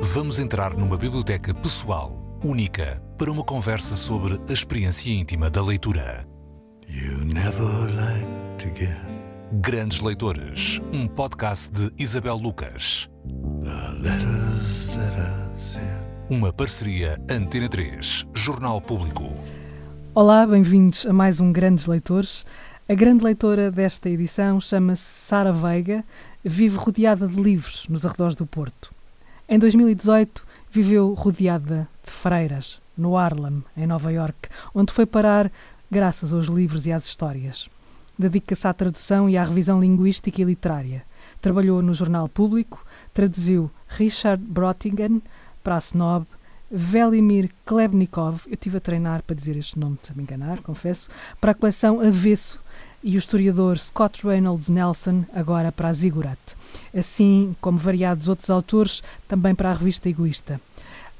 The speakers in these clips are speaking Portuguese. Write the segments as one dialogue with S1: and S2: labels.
S1: Vamos entrar numa biblioteca pessoal, única, para uma conversa sobre a experiência íntima da leitura. Grandes Leitores, um podcast de Isabel Lucas. Uma parceria Antena 3, Jornal Público.
S2: Olá, bem-vindos a mais um Grandes Leitores. A grande leitora desta edição chama-se Sara Veiga, vive rodeada de livros nos arredores do Porto. Em 2018, viveu rodeada de freiras, no Harlem, em Nova York, onde foi parar graças aos livros e às histórias. Dedica-se à tradução e à revisão linguística e literária. Trabalhou no Jornal Público, traduziu Richard Brottingen para a Snob, Velimir Klebnikov, eu estive a treinar para dizer este nome, se me enganar, confesso, para a coleção Avesso e o historiador Scott Reynolds Nelson, agora para a Zigurat. Assim como variados outros autores, também para a revista Egoísta.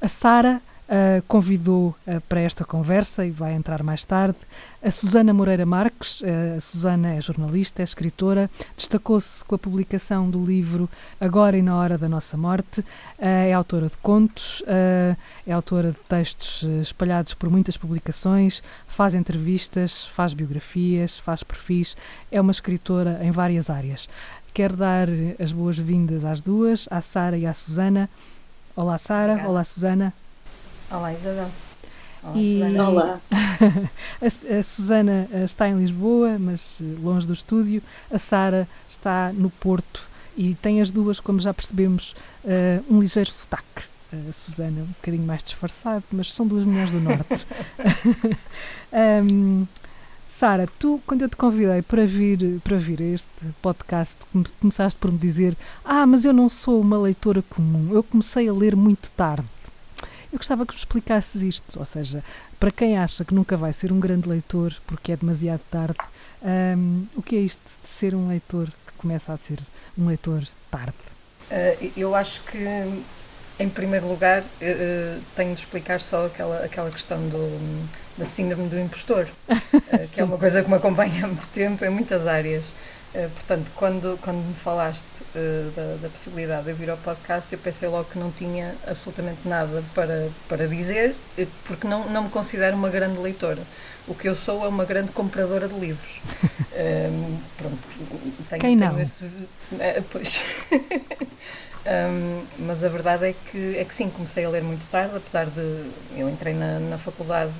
S2: A Sara uh, convidou uh, para esta conversa e vai entrar mais tarde a Susana Moreira Marques. Uh, a Susana é jornalista, é escritora, destacou-se com a publicação do livro Agora e na Hora da Nossa Morte. é autora de contos, é autora de textos espalhados por muitas publicações, faz entrevistas, faz biografias, faz perfis. É uma escritora em várias áreas. Quero dar as boas-vindas às duas, à Sara e à Susana. Olá, Sara. Olá, Susana.
S3: Olá, Isabel.
S2: Olá, e... Susana.
S4: Olá.
S2: a, a, Susana eh, está em Lisboa, mas eh, longe do estúdio. A Sara está no Porto e tem as duas, como já percebemos, uh, um ligeiro sotaque. A Susana um bocadinho mais disfarçado, mas são duas mulheres do Norte. um, Sara, tu, quando eu te convidei para vir, para vir a este podcast, começaste por me dizer: Ah, mas eu não sou uma leitora comum, eu comecei a ler muito tarde. Eu gostava que me explicasses isto, ou seja, para quem acha que nunca vai ser um grande leitor porque é demasiado tarde, um, o que é isto de ser um leitor que começa a ser um leitor tarde?
S3: Uh, eu acho que, em primeiro lugar, uh, tenho de explicar só aquela, aquela questão do, da síndrome do impostor, uh, que é uma coisa que me acompanha há muito tempo, em muitas áreas. Portanto, quando, quando me falaste da, da, possibilidade de eu vir ao podcast, eu pensei logo que não tinha absolutamente nada para, para dizer, eh, porque não, não me considero uma grande leitora. O que eu sou é uma grande compradora de livros. um, pronto,
S2: tenho, Quem não? Esse,
S3: pois. um, mas a verdade é que, é que sim, comecei a ler muito tarde, apesar de. Eu entrei na, na faculdade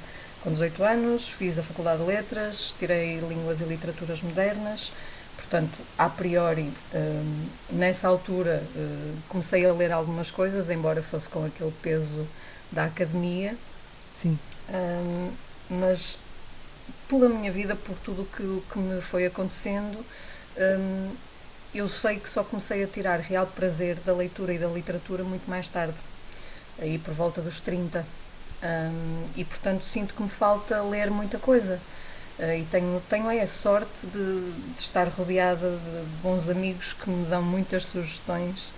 S3: com 18 anos, fiz a Faculdade de Letras, tirei Línguas e Literaturas Modernas Portanto, a priori, hum, nessa altura, hum, comecei a ler algumas coisas, embora fosse com aquele peso da academia.
S2: Sim.
S3: Hum, mas, pela minha vida, por tudo que, o que me foi acontecendo, eu sei que só comecei a tirar real prazer da leitura e da literatura muito mais tarde, aí por volta dos 30. e, portanto, sinto que me falta ler muita coisa. Uh, e tenho, tenho a sorte de, de, estar rodeada de bons amigos que me dão muitas sugestões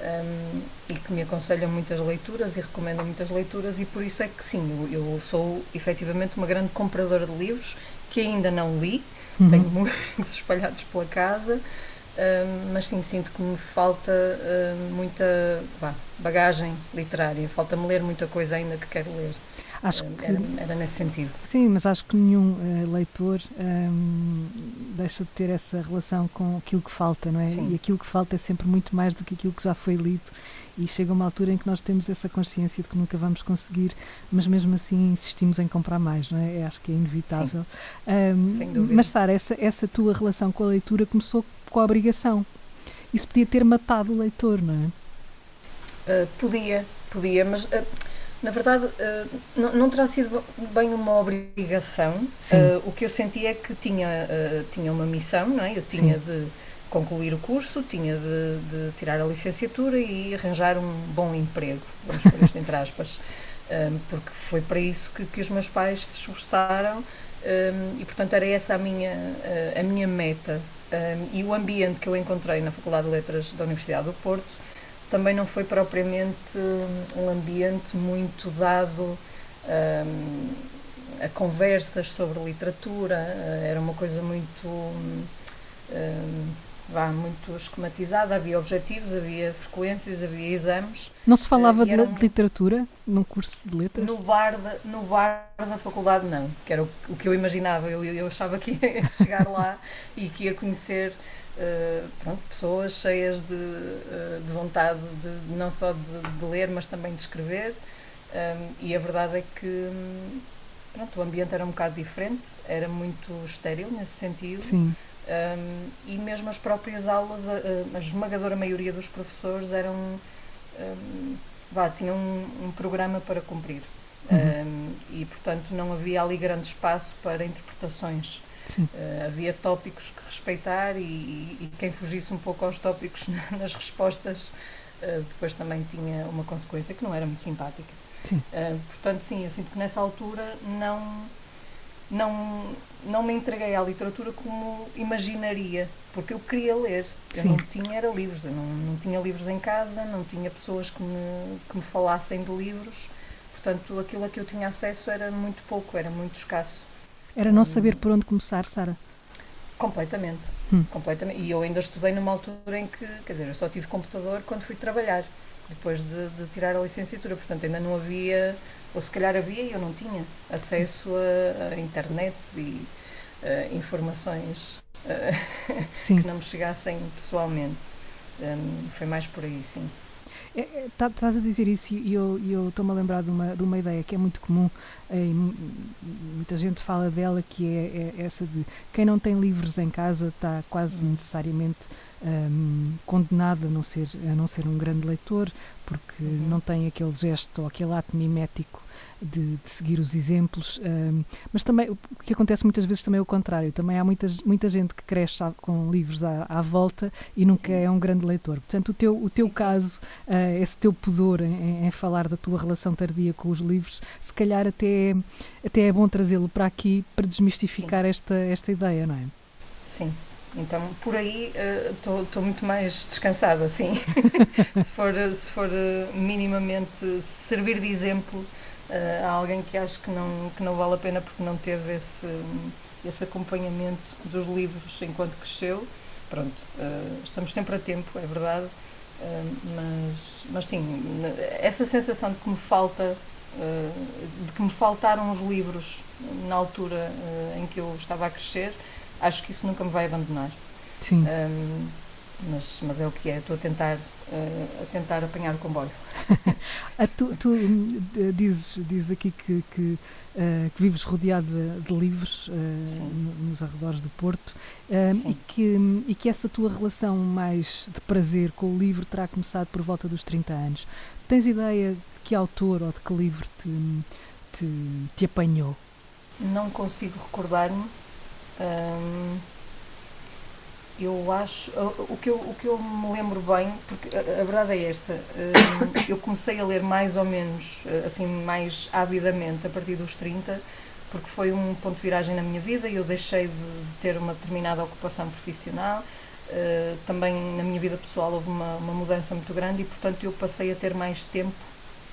S3: um, e que me aconselham muitas leituras e recomendam muitas leituras e por isso é que sim, eu, eu sou efetivamente uma grande compradora de livros que ainda não li, uhum. tenho muitos espalhados pela casa, mas sim, sinto que me falta uh, muita vá, bagagem literária, falta-me ler muita coisa ainda que quero ler. Acho que, era, era, nesse sentido.
S2: Sim, mas acho que nenhum uh, leitor um, deixa de ter essa relação com aquilo que falta, não é? Sim. E aquilo que falta é sempre muito mais do que aquilo que já foi lido. E chega uma altura em que nós temos essa consciência de que nunca vamos conseguir, mas mesmo assim insistimos em comprar mais, não é? acho que é inevitável. Um,
S3: Sem dúvida.
S2: Mas, Sara, essa, essa tua relação com a leitura começou com a obrigação. Isso podia ter matado o leitor, não
S3: é? Uh, podia, podia, mas. Uh, na verdade, uh, não, terá sido bem uma obrigação. O que eu senti é que tinha, tinha uma missão, não é? Eu tinha Sim. de concluir o curso, tinha de, de, tirar a licenciatura e arranjar um bom emprego, vamos por isto entre aspas, um, porque foi para isso que, que, os meus pais se esforçaram um, e, portanto, era essa a minha, a minha meta. Um, e o ambiente que eu encontrei na Faculdade de Letras da Universidade do Porto também não foi propriamente um ambiente muito dado a conversas sobre literatura, uh, era uma coisa muito. um, vá muito esquematizada, havia objetivos, havia frequências, havia exames.
S2: Não se falava de, um, de, literatura num curso de letras?
S3: No bar, de, no bar da faculdade não, que era o, o que eu imaginava, eu, eu achava que ia chegar lá e que ia conhecer uh, pronto, pessoas cheias de, uh, de vontade de, não só de, de, ler, mas também de escrever um, e a verdade é que pronto, o ambiente era um bocado diferente, era muito estéril nesse sentido.
S2: Sim.
S3: Um, e mesmo as próprias aulas, a, a, esmagadora maioria dos professores eram um, vá, tinham um, um, programa para cumprir. Uhum. e portanto não havia ali grande espaço para interpretações. Uh, havia tópicos que respeitar e, e, quem fugisse um pouco aos tópicos nas respostas uh, depois também tinha uma consequência que não era muito simpática. Uh, portanto sim, eu sinto que nessa altura não não, não me entreguei à literatura como imaginaria, porque eu queria ler. Eu Sim. não tinha era livros, eu não, não tinha livros em casa, não tinha pessoas que me, que me falassem de livros, portanto aquilo a que eu tinha acesso era muito pouco, era muito escasso.
S2: Era não saber por onde começar, Sara?
S3: Completamente, hum. completamente. E eu ainda estudei numa altura em que, quer dizer, eu só tive computador quando fui trabalhar, depois de, de tirar a licenciatura, portanto ainda não havia ou se calhar havia e eu não tinha acesso a, a, internet e uh, informações uh, que não me chegassem pessoalmente. Um, foi mais por aí, sim.
S2: É, é, tá, estás a dizer isso e eu estou-me a lembrar de uma, de uma ideia que é muito comum, é, muita gente fala dela, que é, é, essa de quem não tem livros em casa está quase hum. necessariamente um, condenado a não, ser, a não ser um grande leitor, porque uhum. não tem aquele gesto ou aquele ato mimético de, de seguir os exemplos, um, mas também o que acontece muitas vezes também é o contrário. Também há muitas, muita gente que cresce com livros à, à volta e nunca sim. é um grande leitor. Portanto, o teu, o teu sim, caso, uh, esse teu pudor em, em, falar da tua relação tardia com os livros, se calhar até, até é bom trazê-lo para aqui para desmistificar esta, esta ideia, não é?
S3: Sim. Então, por aí estou uh, muito mais descansada, sim. se for, se for uh, minimamente servir de exemplo a alguém que acho que não, que não vale a pena porque não teve esse, esse acompanhamento dos livros enquanto cresceu. Pronto, uh, estamos sempre a tempo, é verdade, uh, mas, mas sim, essa sensação de que me falta, de que me faltaram os livros na altura em que eu estava a crescer, acho que isso nunca me vai abandonar.
S2: Sim.
S3: Um, mas, mas é o que é, estou a tentar, uh, a tentar apanhar o comboio.
S2: tu, tu eh, dizes, dizes aqui que, que, uh, que vives rodeado de, de livros uh, nos arredores do Porto e, que, e que essa tua relação mais de prazer com o livro terá começado por volta dos 30 anos. Tens ideia de que autor ou de que livro te, te, te apanhou?
S3: Não consigo recordar-me. Eu acho. O que eu, o que eu me lembro bem, porque a, verdade é esta, hum, eu comecei a ler mais ou menos, eh, assim, mais avidamente a partir dos 30, porque foi um ponto de viragem na minha vida e eu deixei de ter uma determinada ocupação profissional. Uh, também na minha vida pessoal houve uma, uma mudança muito grande e, portanto, eu passei a ter mais tempo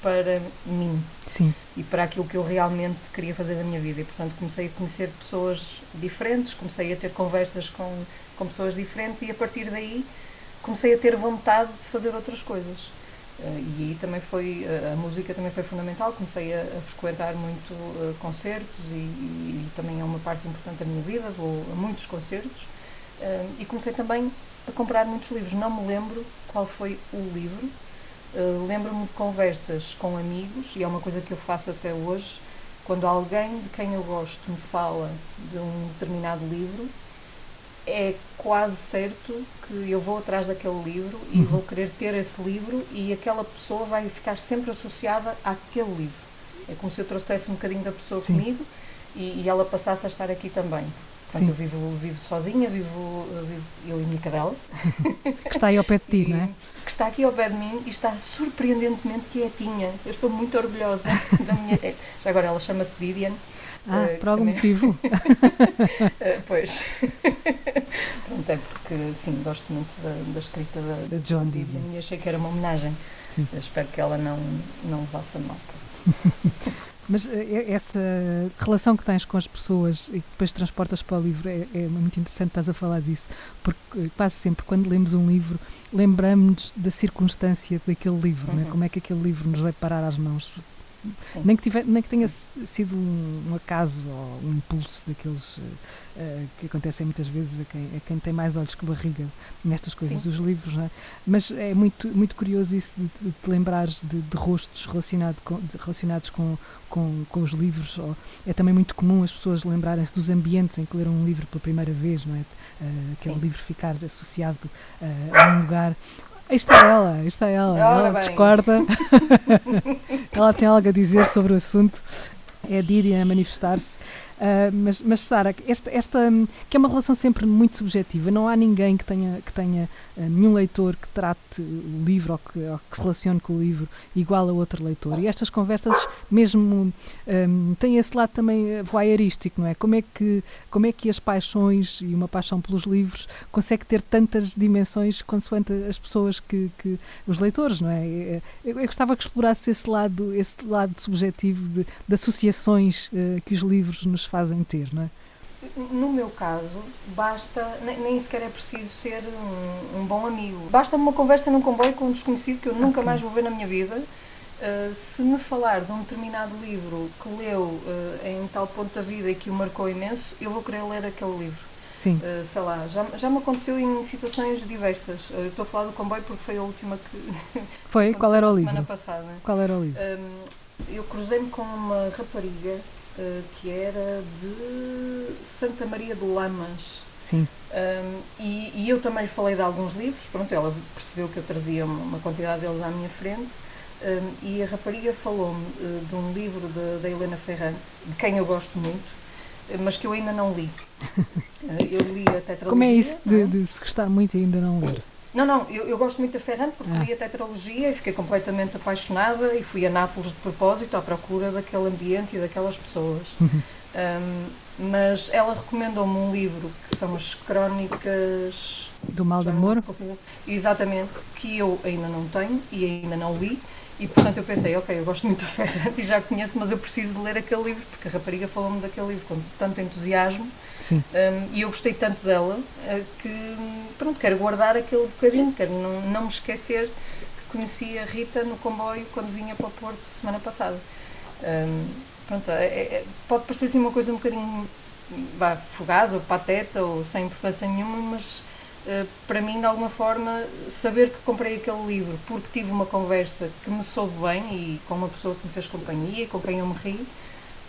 S3: para mim
S2: Sim.
S3: e para aquilo que eu realmente queria fazer da minha vida. E, portanto, comecei a conhecer pessoas diferentes, comecei a ter conversas com, com pessoas diferentes e, a partir daí, comecei a ter vontade de fazer outras coisas. Uh, e aí também foi, uh, a música também foi fundamental, comecei a, a frequentar muito uh, concertos e, e, também é uma parte importante da minha vida, vou a muitos concertos e comecei também a comprar muitos livros. Não me lembro qual foi o livro, Uh, Lembro-me de conversas com amigos, e é uma coisa que eu faço até hoje, quando alguém de quem eu gosto me fala de um determinado livro, é quase certo que eu vou atrás daquele livro e uhum. vou querer ter esse livro e aquela pessoa vai ficar sempre associada àquele livro. É como se eu trouxesse um bocadinho da pessoa Sim. comigo e, e, ela passasse a estar aqui também. Portanto, eu vivo, vivo sozinha, vivo, vivo eu e minha cadela.
S2: Que está aí ao pé de ti, não é?
S3: Que está aqui ao pé de mim e está surpreendentemente quietinha. Eu estou muito orgulhosa da minha. Já agora ela chama-se Vivian.
S2: Ah, uh, por algum também... motivo.
S3: uh, pois. Pronto, é porque, sim, gosto muito da, da escrita da, da John Didion e achei que era uma homenagem. Sim. espero que ela não, não vá mal.
S2: Mas uh, essa relação que tens com as pessoas e que depois transportas para o livro é, é muito interessante, estás a falar disso, porque quase sempre quando lemos um livro lembramos-nos da circunstância daquele livro, né? uhum. né? como é que aquele livro nos vai parar às mãos. Nem que, tiver, nem que tenha Sim. sido um, um, acaso ou um impulso daqueles uh, que acontecem muitas vezes a quem, a quem tem mais olhos que barriga nestas coisas, Sim. os livros, é? mas é muito, muito curioso isso de, de te lembrares de, de rostos relacionado com, de, relacionados com, com, com os livros. Ou, é também muito comum as pessoas lembrarem-se dos ambientes em que leram um livro pela primeira vez, não é? Uh, aquele livro ficar associado uh, a um lugar Aí está ela, aí está ela. Ora ela bem. discorda. ela tem algo a dizer sobre o assunto. É a Didi a manifestar-se. Uh, mas, mas Sara, esta, esta, que é uma relação sempre muito subjetiva, não há ninguém que tenha, que tenha uh, nenhum leitor que trate o livro ou que, ou que, se relacione com o livro igual a outro leitor. E estas conversas mesmo um, têm esse lado também voyeurístico, não é? Como é, que, como é que as paixões e uma paixão pelos livros consegue ter tantas dimensões consoante as pessoas que, que os leitores, não é? Eu, eu gostava que explorasse esse lado, esse lado subjetivo de, de associações uh, que os livros nos fazem ter, não é?
S3: No meu caso, basta, nem, nem sequer é preciso ser um, um, bom amigo. Basta uma conversa num comboio com um desconhecido que eu nunca okay. mais vou ver na minha vida. Uh, se me falar de um determinado livro que leu uh, em tal ponto da vida e que o marcou imenso, eu vou querer ler aquele livro.
S2: Sim. Uh,
S3: sei lá, já, já me aconteceu em situações diversas. Estou a falar do comboio porque foi a última que.
S2: Foi? Qual era o livro?
S3: Semana passada.
S2: Qual era o livro?
S3: Um, eu cruzei-me com uma rapariga uh, que era de Santa Maria de Lamas.
S2: Sim.
S3: Um, e, e, eu também lhe falei de alguns livros, pronto, ela percebeu que eu trazia uma, quantidade deles à minha frente. Um, e a rapariga falou-me uh, de um livro da Helena Ferrante, de quem eu gosto muito, mas que eu ainda não li. Eu li até tetralogia.
S2: Como é isso de, é? de, se gostar muito e ainda não ler?
S3: Não, não, eu, eu gosto muito da Ferrante porque ah. li a tetralogia e fiquei completamente apaixonada e fui a Nápoles de propósito à procura daquele ambiente e daquelas pessoas. Uhum. Um, mas ela recomendou-me um livro que são as Crónicas
S2: do Mal de Amor.
S3: Exatamente, que eu ainda não tenho e ainda não li. E portanto eu pensei, ok, eu gosto muito da Ferrante e já conheço, mas eu preciso de ler aquele livro, porque a rapariga falou-me daquele livro com tanto entusiasmo
S2: um,
S3: e eu gostei tanto dela uh, que pronto, quero guardar aquele bocadinho, quero não, não me esquecer que conheci a Rita no comboio quando vinha para o Porto semana passada. Um, pronto, é, é, pode parecer assim uma coisa um bocadinho vá, fugaz ou pateta ou sem importância nenhuma, mas para mim, de alguma forma, saber que comprei aquele livro porque tive uma conversa que me soube bem e com uma pessoa que me fez companhia e com quem eu me ri,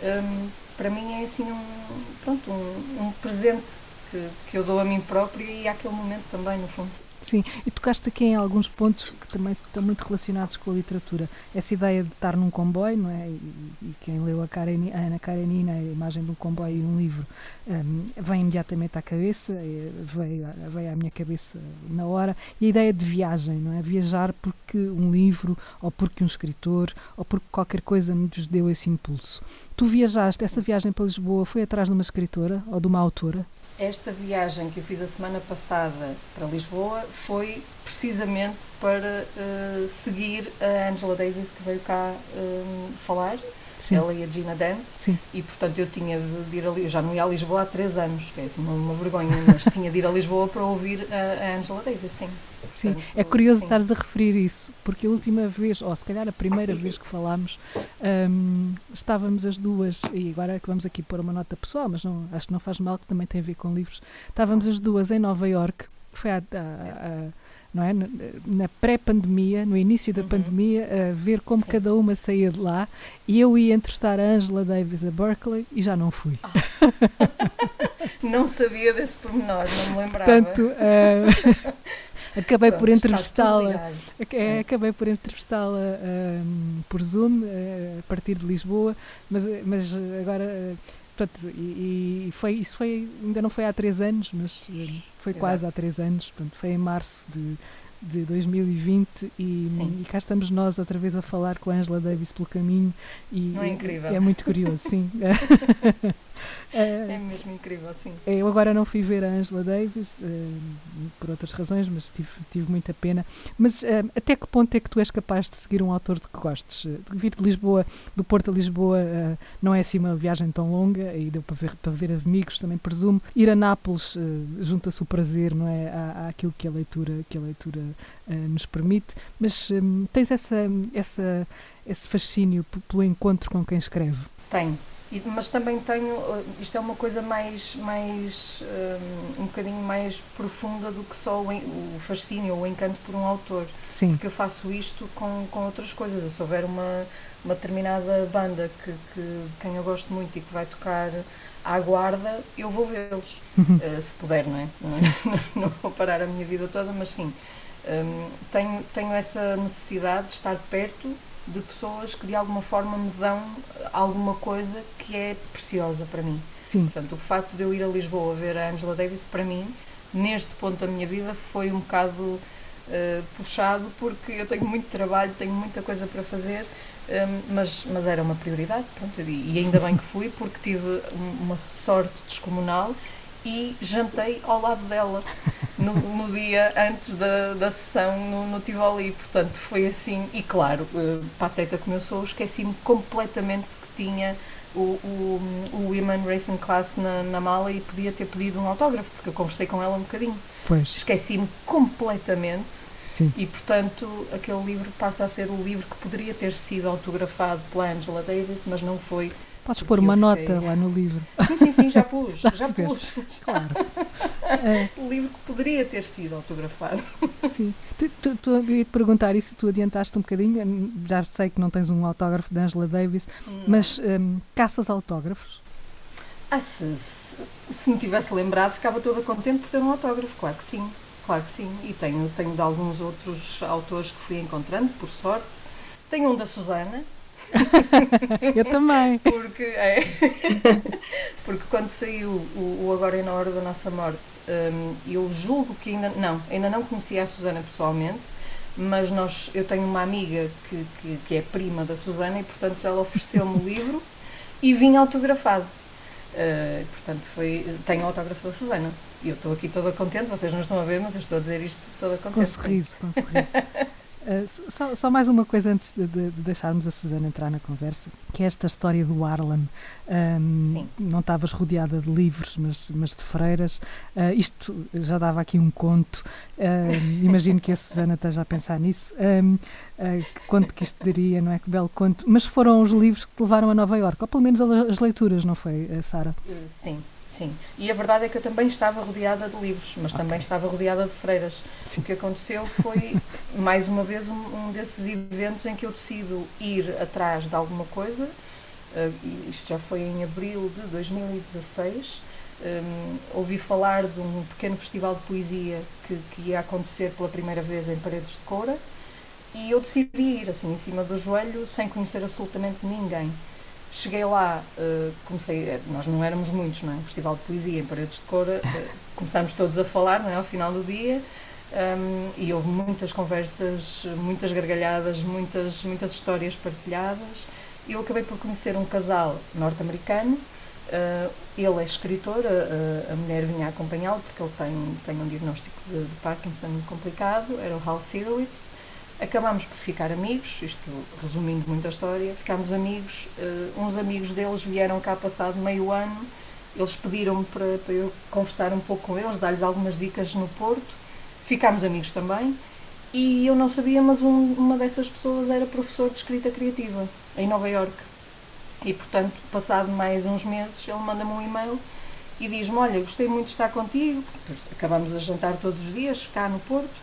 S3: um, para mim é assim um, pronto, um, um presente que, que eu dou a mim própria e àquele momento também, no fundo.
S2: Sim, e tocaste aqui em alguns pontos que também estão muito relacionados com a literatura. Essa ideia de estar num comboio, não é? E, e quem leu a, Karen, a Ana Karenina, a imagem de um comboio e um livro, um, vem imediatamente à cabeça, veio, veio à minha cabeça na hora. E a ideia de viagem, não é? Viajar porque um livro, ou porque um escritor, ou porque qualquer coisa nos deu esse impulso. Tu viajaste, essa viagem para Lisboa foi atrás de uma escritora ou de uma autora?
S3: Esta viagem que eu fiz a semana passada para Lisboa foi precisamente para uh, seguir a Angela Davis que veio cá uh, falar Sim. ela e a Gina Dent,
S2: Sim.
S3: e portanto eu tinha de ir ali, eu já não ia a Lisboa há três anos, que é assim, uma, uma vergonha, mas tinha de ir a Lisboa para ouvir a, a Angela Davis, sim.
S2: Sim, portanto, é curioso sim. estares a referir isso, porque a última vez, ou se calhar a primeira vez que falámos, um, estávamos as duas, e agora é que vamos aqui pôr uma nota pessoal, mas não, acho que não faz mal, que também tem a ver com livros, estávamos as duas em Nova York, foi a não é? Na pré-pandemia, no início da uhum. pandemia, a ver como Sim. cada uma saía de lá e eu ia entrevistar a Angela Davis a Berkeley e já não fui. Ah.
S3: não sabia desse pormenor, não me lembrava.
S2: Portanto, uh, acabei Pronto, por entrevistá-la é, acabei por entrevistá-la um, por Zoom uh, a partir de Lisboa mas, mas agora uh, Portanto, e, e, foi, isso foi, ainda não foi há três anos, mas foi Exato. quase há três anos. Portanto, foi em março de, de 2020 e, e, cá estamos nós outra vez a falar com a Angela Davis pelo caminho. E,
S3: não é incrível?
S2: é muito curioso, sim.
S3: é mesmo incrível, sim.
S2: Eu agora não fui ver a Angela Davis, uh, por outras razões, mas tive, tive muita pena. Mas uh, até que ponto é que tu és capaz de seguir um autor de que gostes? vir de Lisboa, do Porto a Lisboa, uh, não é assim uma viagem tão longa, e deu para ver, para ver amigos, também presumo. Ir a Nápoles junta-se o prazer, não é? Há, àquilo que a leitura, que a leitura nos permite. Mas um, tens essa, essa, esse fascínio pelo encontro com quem escreve?
S3: Tenho mas também tenho, eh, isto é uma coisa mais, mais um, eh, um bocadinho mais profunda do que só o, o fascínio ou o encanto por um autor.
S2: Sim.
S3: Porque eu faço isto com, com outras coisas. Se houver uma, uma determinada banda que, que quem eu gosto muito e que vai tocar à guarda, eu vou vê-los. uh, se puder, não é? Não, não, vou parar a minha vida toda, mas sim. Um, tenho, tenho essa necessidade de estar perto de pessoas que de alguma forma me dão alguma coisa que é preciosa para mim.
S2: Sim.
S3: Portanto, o facto de eu ir a Lisboa ver a Angela Davis, para mim, neste ponto da minha vida, foi um bocado uh, puxado, porque eu tenho muito trabalho, tenho muita coisa para fazer, um, ehm, mas, mas era uma prioridade, pronto, e ainda bem que fui, porque tive uma sorte descomunal e jantei ao lado dela no, no dia antes da, da sessão no, no Tivoli. Portanto, foi assim. E claro, uh, pateta como eu sou, esqueci-me completamente que tinha o, o, o Women Racing Class na, na mala e podia ter pedido um autógrafo, porque eu conversei com ela um bocadinho.
S2: Pois.
S3: Esqueci-me completamente.
S2: Sim.
S3: E, portanto, aquele livro passa a ser o livro que poderia ter sido autografado pela Angela Davis, mas não foi
S2: Podes pôr uma nota lá no livro.
S3: Sim, sim, sim, já pus. já, já pus.
S2: Claro.
S3: O livro que poderia ter sido autografado.
S2: Sim. Tu, tu, tu, eu ia te perguntar isso, tu adiantaste um bocadinho. Já sei que não tens um autógrafo de Angela Davis, hum. mas um, caças autógrafos?
S3: Ah, se, se, se me tivesse lembrado, ficava toda contente por ter um autógrafo, claro que sim. Claro que sim. E tenho, tenho de alguns outros autores que fui encontrando, por sorte. Tenho um da Susana,
S2: eu também.
S3: Porque, é, porque quando saiu o, o, Agora é na Hora da Nossa Morte, um, eu julgo que ainda não, ainda não conhecia a Susana pessoalmente, mas nós, eu tenho uma amiga que, que, que é prima da Susana e portanto ela ofereceu-me o livro e vinha autografado. Uh, portanto, foi, tenho o autógrafo da Susana. E eu estou aqui toda contente, vocês não estão a ver, mas eu estou a dizer isto toda contente.
S2: Com sorriso, com sorriso. Uh, só, só, mais uma coisa antes de, de, de, deixarmos a Susana entrar na conversa, que é esta história do Harlem. Um, não estavas rodeada de livros, mas, mas de freiras. Uh, isto já dava aqui um conto. Uh, imagino que a Susana esteja a pensar nisso. Um, que conto que isto daria, não é? Que belo conto. Mas foram os livros que te levaram a Nova Iorque, ou pelo menos as leituras, não foi, Sara?
S3: Sim, Sim, e a verdade é que eu também estava rodeada de livros, mas okay. também estava rodeada de freiras. Sim. O que aconteceu foi, mais uma vez, um, um, desses eventos em que eu decido ir atrás de alguma coisa. Uh, isto já foi em abril de 2016. Um, ouvi falar de um pequeno festival de poesia que, que ia acontecer pela primeira vez em Paredes de Coura e eu decidi ir assim em cima do joelho sem conhecer absolutamente ninguém. Cheguei lá, uh, comecei, eh, nós não éramos muitos, não é? Um festival de poesia em Paredes de Cora, uh, começámos todos a falar, não é? Ao final do dia, um, ehm, e houve muitas conversas, muitas gargalhadas, muitas, muitas histórias partilhadas. Eu acabei por conhecer um casal norte-americano, uh, ele é escritor, a, a mulher vinha acompanhá-lo porque ele tem, tem um diagnóstico de, de Parkinson complicado, era o Hal Sirowitz, Acabámos por ficar amigos, isto resumindo muito a história, ficámos amigos, uh, uns amigos deles vieram cá passado meio ano, eles pediram-me para, para, eu conversar um pouco com eles, dar-lhes algumas dicas no Porto, ficámos amigos também, e eu não sabia, mas um, uma dessas pessoas era professor de escrita criativa, em Nova York. E portanto, passado mais uns meses, ele manda-me um e-mail e diz-me, olha, gostei muito de estar contigo, acabamos a jantar todos os dias, cá no Porto,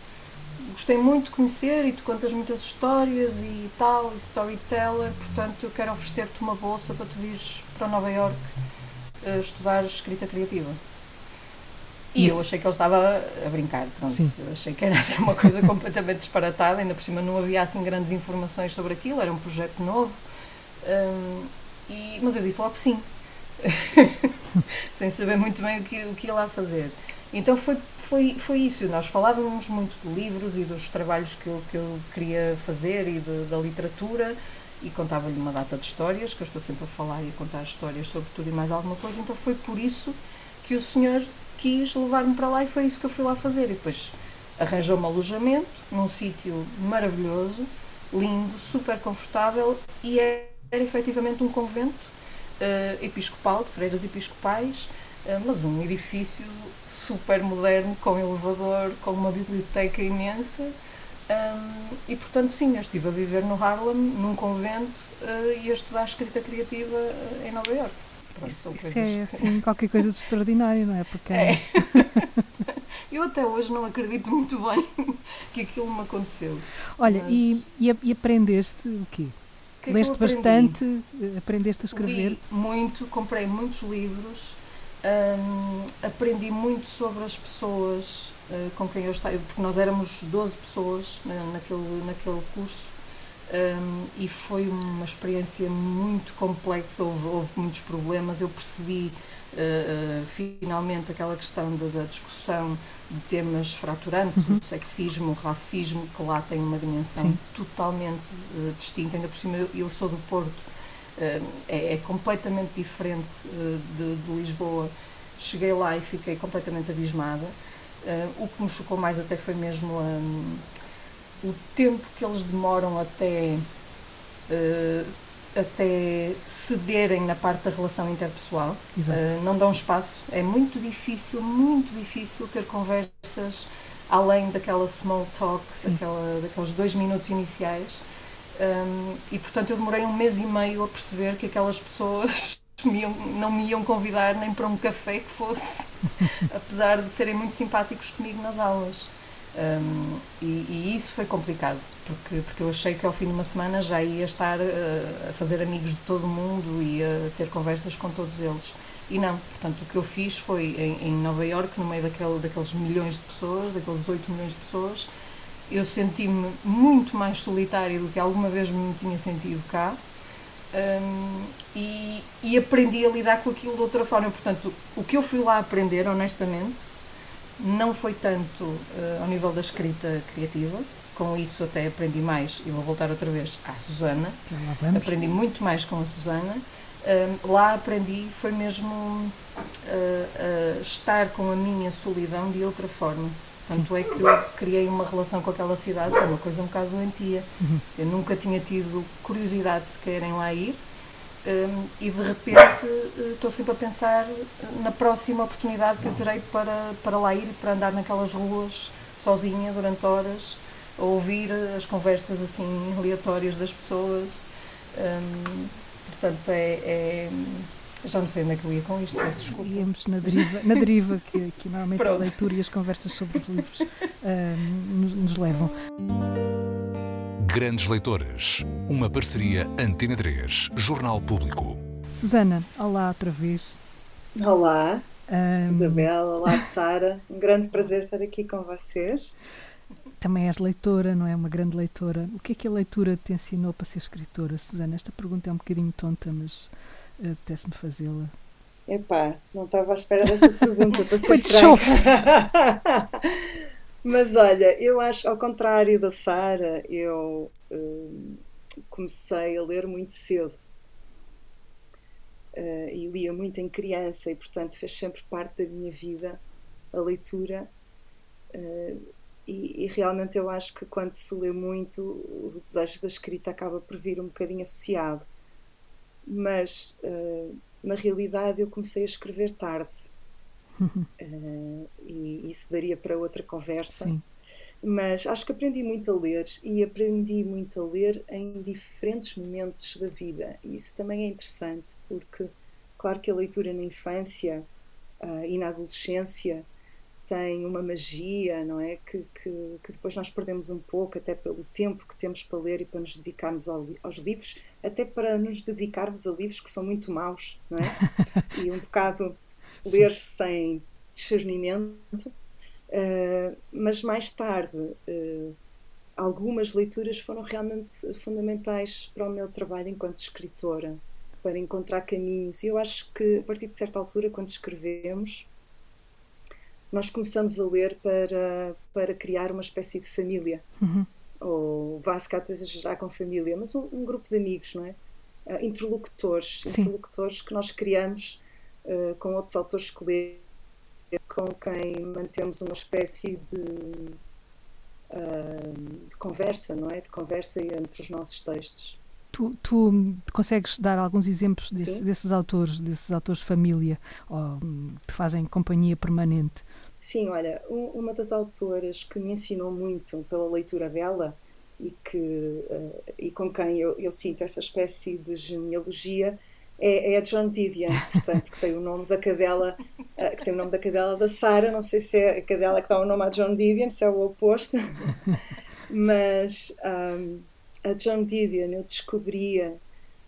S3: gostei muito de conhecer e tu contas muitas histórias e tal, e storyteller, portanto eu quero oferecer-te uma bolsa para tu vires para Nova York uh, estudar escrita criativa. E Isso. eu achei que ele estava a brincar, pronto. Sim. Eu achei que era uma coisa completamente disparatada, ainda por cima não havia assim grandes informações sobre aquilo, era um projeto novo. Um, e, mas eu disse logo sim, sem saber muito bem o que, o que ia lá fazer. Então foi foi, foi isso. Nós falávamos muito de livros e dos trabalhos que eu, que eu queria fazer e de, da literatura. e contava-lhe uma data de histórias, que eu estou sempre a falar e a contar histórias sobre tudo e mais alguma coisa, então foi por isso que o senhor quis levar-me para lá e foi isso que eu fui lá fazer. E depois arranjou-me alojamento num sítio maravilhoso, lindo, super confortável e era, efetivamente um convento uh, episcopal, de freiras episcopais, mas um edifício super moderno, com elevador, com uma biblioteca imensa. Um, e portanto, sim, eu estive a viver no Harlem, num convento, uh, e a estudar escrita criativa em Nova Iorque.
S2: isso, isso é assim, qualquer coisa de extraordinário, não é? Porque
S3: é. eu até hoje não acredito muito bem que aquilo me aconteceu.
S2: Olha, mas... e, e, e aprendeste o quê? Que é Leste bastante, aprendeste a escrever?
S3: Li muito, comprei muitos livros, um, aprendi muito sobre as pessoas uh, com quem eu estava, porque nós éramos 12 pessoas naquele, naquele curso um, e foi uma experiência muito complexa, houve, houve muitos problemas. Eu percebi uh, uh, finalmente aquela questão da, da, discussão de temas fraturantes, uhum. o sexismo, o racismo, que lá tem uma dimensão Sim. totalmente distinta. Ainda por cima, eu, eu sou do Porto, é, é, completamente diferente de, de, Lisboa. Cheguei lá e fiquei completamente abismada. o que me chocou mais até foi mesmo um, o tempo que eles demoram até, até cederem na parte da relação interpessoal. Uh, não dão espaço. É muito difícil, muito difícil ter conversas além daquela small talk, daquela, daqueles dois minutos iniciais. Um, e portanto eu demorei um mês e meio a perceber que aquelas pessoas me iam, não me iam convidar nem para um café que fosse, apesar de serem muito simpáticos comigo nas aulas. Um, e, e, isso foi complicado, porque, porque eu achei que ao fim de uma semana já ia estar uh, a fazer amigos de todo mundo e a ter conversas com todos eles. E não, portanto, o que eu fiz foi em, em Nova Iorque, no meio daquele, daqueles milhões de pessoas, daqueles 8 milhões de pessoas, eu senti-me muito mais solitária do que alguma vez me tinha sentido cá. Um, e, e aprendi a lidar com aquilo de outra forma. Portanto, o que eu fui lá aprender, honestamente, não foi tanto uh, ao nível da escrita criativa, com isso até aprendi mais, e vou voltar outra vez à Susana. Aprendi muito mais com a Susana. Uh, lá aprendi, foi mesmo uh, estar com a minha solidão de outra forma. Tanto é que eu criei uma relação com aquela cidade, que é uma coisa um bocado doentia. Uhum. Eu nunca tinha tido curiosidade sequer em lá ir um, e de repente eh, estou sempre a pensar na próxima oportunidade que eu terei para, para lá ir, para andar naquelas ruas sozinha durante horas, a ouvir as conversas assim aleatórias das pessoas. Um, portanto, é, é, Já não sei onde é que eu ia com isto, peço desculpa.
S2: Íamos na deriva, na deriva que, que normalmente Pronto. a leitura e as conversas sobre os livros um, nos, nos levam.
S1: Grandes Leitoras, uma parceria Antena 3, Jornal Público.
S2: Susana, olá outra vez.
S4: Olá, um... Isabel, olá Sara, um grande prazer estar aqui com vocês.
S2: Também és leitora, não é? Uma grande leitora. O que é que a leitura te ensinou para ser escritora, Susana? Esta pergunta é um bocadinho tonta, mas uh, apetece-me fazê-la.
S4: Epá, não estava à espera dessa pergunta, para ser
S2: Foi de.
S4: Mas olha, eu acho, ao contrário da Sara, eu uh, comecei a ler muito cedo. Uh, e lia muito em criança e portanto fez sempre parte da minha vida a leitura uh, e, e, realmente eu acho que quando se lê muito o desejo da escrita acaba por vir um bocadinho associado mas uh, na realidade eu comecei a escrever tarde Uh, e isso daria para outra conversa. Sim. Mas acho que aprendi muito a ler e aprendi muito a ler em diferentes momentos da vida. E isso também é interessante, porque, claro que a leitura na infância uh, e na adolescência tem uma magia, não é? Que, que, que, depois nós perdemos um pouco, até pelo tempo que temos para ler e para nos dedicarmos ao, aos livros, até para nos dedicarmos a livros que são muito maus, não é? E um bocado ler sem discernimento, uh, mas mais tarde uh, algumas leituras foram realmente fundamentais para o meu trabalho enquanto escritora, para encontrar caminhos. E eu acho que a partir de certa altura, quando escrevemos, nós começamos a ler para, para criar uma espécie de família. Uhum. Ou vá se cá estou a exagerar com família, mas um, um, grupo de amigos, não é? Uh, interlocutores, Sim. interlocutores que nós criamos uh, com outros autores que lê, com quem mantemos uma espécie de, uh, de conversa, não é? De conversa entre os nossos textos.
S2: Tu, tu, consegues dar alguns exemplos desse, desses autores, desses autores família, ou, que fazem companhia permanente?
S4: Sim, olha, um, uma das autoras que me ensinou muito pela leitura dela e, que, uh, e com quem eu, eu, sinto essa espécie de genealogia é, é a John Didion, portanto, que tem o nome da cadela, uh, que tem o nome da cadela da Sara, não sei se é a cadela que dá o nome a John Didion, se é o oposto, mas um, a John Didion eu descobria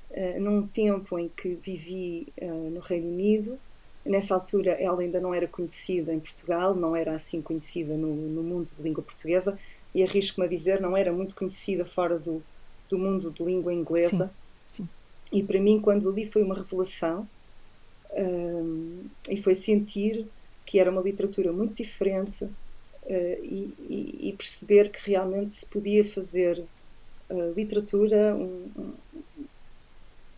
S4: uh, num tempo em que vivi no Reino Unido Nessa altura ela ainda não era conhecida em Portugal, não era assim conhecida no, no mundo de língua portuguesa e arrisco-me a dizer não era muito conhecida fora do, do mundo de língua inglesa. Sim, sim. E para mim, quando ali foi uma revelação um, e foi sentir que era uma literatura muito diferente uh, e, e, e, perceber que realmente se podia fazer uh, literatura, um,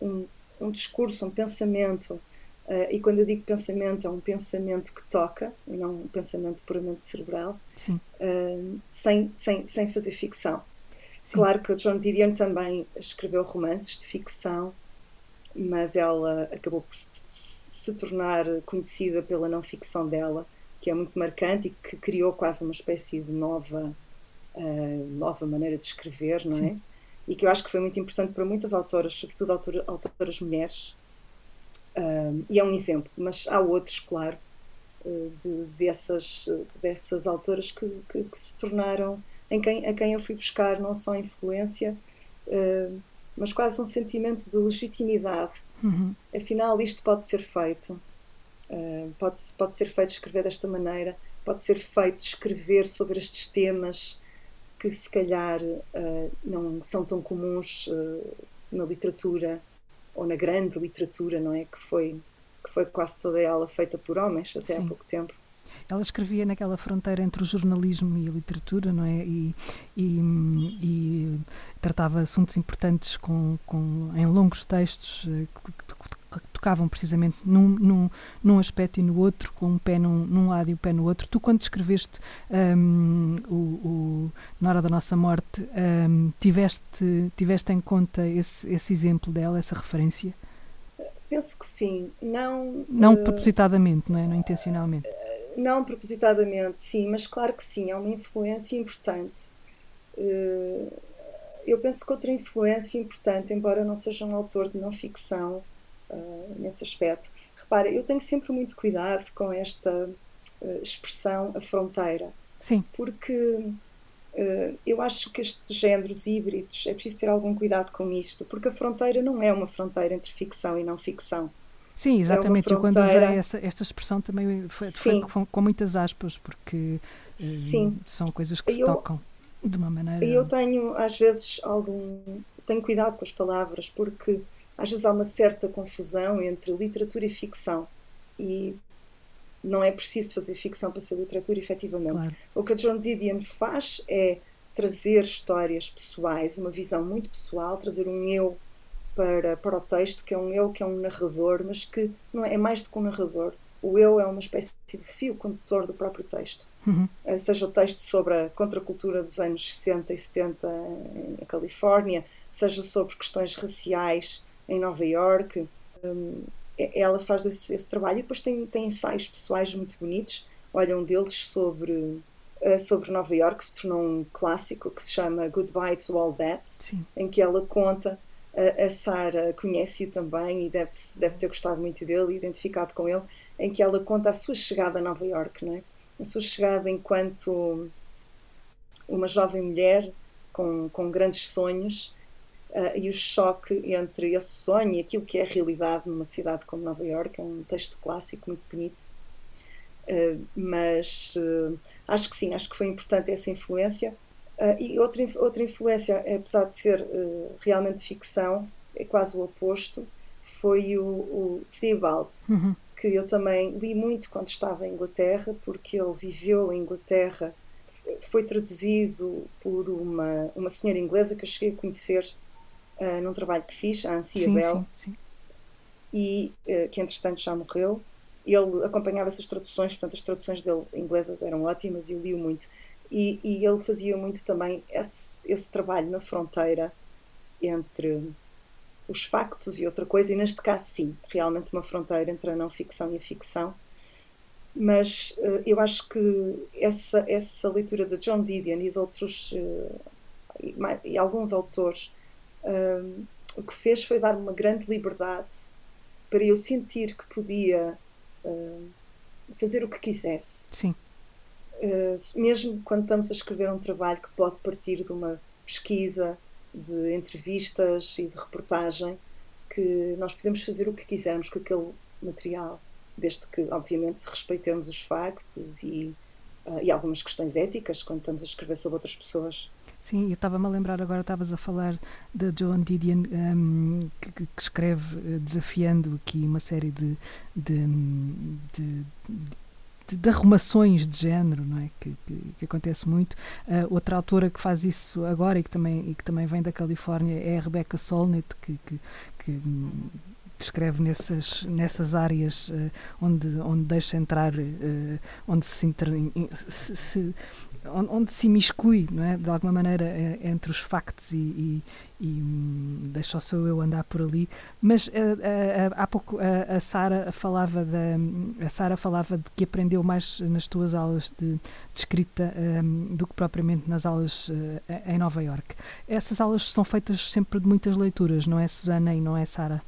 S4: um, um discurso, um pensamento Uh, e quando eu digo pensamento, é um pensamento que toca, e não um pensamento puramente cerebral, uh, sem, sem, sem fazer ficção. Sim. Claro que o John Didion também escreveu romances de ficção, mas ela acabou por se tornar conhecida pela não ficção dela, que é muito marcante e que criou quase uma espécie de nova, uh, nova maneira de escrever, não é? Sim. E que eu acho que foi muito importante para muitas autoras, sobretudo autoras, autoras mulheres, Uh, e é um exemplo, mas há outros, claro, uh, de, dessas, dessas autoras que, que, que, se tornaram, em quem, a quem eu fui buscar não só influência, uh, mas quase um sentimento de legitimidade. Uhum. Afinal, isto pode ser feito, pode, pode ser feito escrever desta maneira, pode ser feito escrever sobre estes temas que se calhar não são tão comuns na literatura ou na grande literatura, não é? Que foi, que foi quase toda ela feita por homens até Sim. há pouco tempo.
S2: Ela escrevia naquela fronteira entre o jornalismo e a literatura, não é? E, e, e tratava assuntos importantes com, com, em longos textos eh, tocavam precisamente num, num, num aspecto e no outro, com um pé num, num lado e o um pé no outro. Tu, quando escreveste um, o, o, Na Hora da Nossa Morte, um, tiveste, tiveste em conta esse, esse exemplo dela, essa referência?
S4: Penso que sim. Não,
S2: não uh, propositadamente, não é? Não intencionalmente. Uh,
S4: não propositadamente, sim, mas claro que sim, é uma influência importante. Uh, eu penso que outra influência importante, embora não seja um autor de não ficção, uh, nesse aspecto. Repara, eu tenho sempre muito cuidado com esta uh, expressão a fronteira.
S2: Sim.
S4: Porque uh, eu acho que estes géneros híbridos é preciso ter algum cuidado com isto, porque a fronteira não é uma fronteira entre ficção e não ficção.
S2: Sim, exatamente. É eu quando usei essa, esta expressão também foi, foi com, com, muitas aspas, porque Sim. são coisas que se eu, tocam de uma maneira.
S4: Eu tenho, às vezes, algum. Tenho cuidado com as palavras, porque às vezes há uma certa confusão entre literatura e ficção. E não é preciso fazer ficção para ser literatura, efetivamente. Claro. O que a John Didion faz é trazer histórias pessoais, uma visão muito pessoal, trazer um eu para, para o texto, que é um eu que é um narrador, mas que não é, é mais do que um narrador. O eu é uma espécie de fio condutor do próprio texto. Uhum. Eh, seja o texto sobre a contracultura dos anos 60 e 70 em Califórnia, seja sobre questões raciais em Nova York. Um, ela faz esse, esse, trabalho e depois tem, tem ensaios pessoais muito bonitos. Olha, um deles sobre, uh, sobre Nova York se tornou um clássico que se chama Goodbye to All That, Sim. em que ela conta. Uh, a Sara conhece-o também e deve, deve ter gostado muito dele, identificado com ele, em que ela conta a sua chegada a Nova York, não é? a sua chegada enquanto uma jovem mulher com, com grandes sonhos Uh, e o choque entre esse sonho e aquilo que é a realidade numa cidade como Nova York é um texto clássico muito bonito. Uh, mas uh, acho que sim, acho que foi importante essa influência. e outra, outra influência, apesar de ser realmente ficção, é quase o oposto, foi o, o Sebald, uhum. que eu também li muito quando estava em Inglaterra, porque ele viveu em Inglaterra foi traduzido por uma, uma senhora inglesa que eu cheguei a conhecer uh, num trabalho que fiz, a sim, Bell, sim, sim. E, uh, que entretanto já morreu. Ele acompanhava essas traduções, portanto, as traduções dele inglesas eram ótimas e eu li muito. E, e ele fazia muito também esse, esse trabalho na fronteira entre os factos e outra coisa, e neste caso, sim, realmente uma fronteira entre a não ficção e a ficção. Mas uh, eu acho que essa, essa leitura de John Didion e de outros, uh, e, e, alguns autores, uh, o que fez foi dar-me uma grande liberdade para eu sentir que podia fazer o que quisesse.
S2: Sim.
S4: mesmo quando estamos a escrever um trabalho que pode partir de uma pesquisa, de entrevistas e de reportagem que nós podemos fazer o que quisermos com aquele material, desde que, obviamente, respeitemos os factos e, uh, e algumas questões éticas quando estamos a escrever sobre outras pessoas.
S2: Sim, eu estava-me a lembrar agora, estavas a falar de Joan Didion, um, que, que, escreve uh, desafiando aqui uma série de, de, de, de de, arrumações de género, não é? Que, que, que acontece muito. Uh, outra autora que faz isso agora e que também, e que também vem da Califórnia é a Rebecca Solnit, que, que, que escreve nessas, nessas áreas uh, onde, onde deixa entrar, uh, onde se, inter, se, se, onde se imiscui, não é? de alguma maneira, é, entre os factos e, e, e hum, deixa só eu andar por ali. Mas uh, uh, há pouco uh, a Sara falava da a Sara falava de que aprendeu mais nas tuas aulas de, de escrita um, do que propriamente nas aulas em Nova York. Essas aulas são feitas sempre de muitas leituras, não é, Susana e não é, Sara?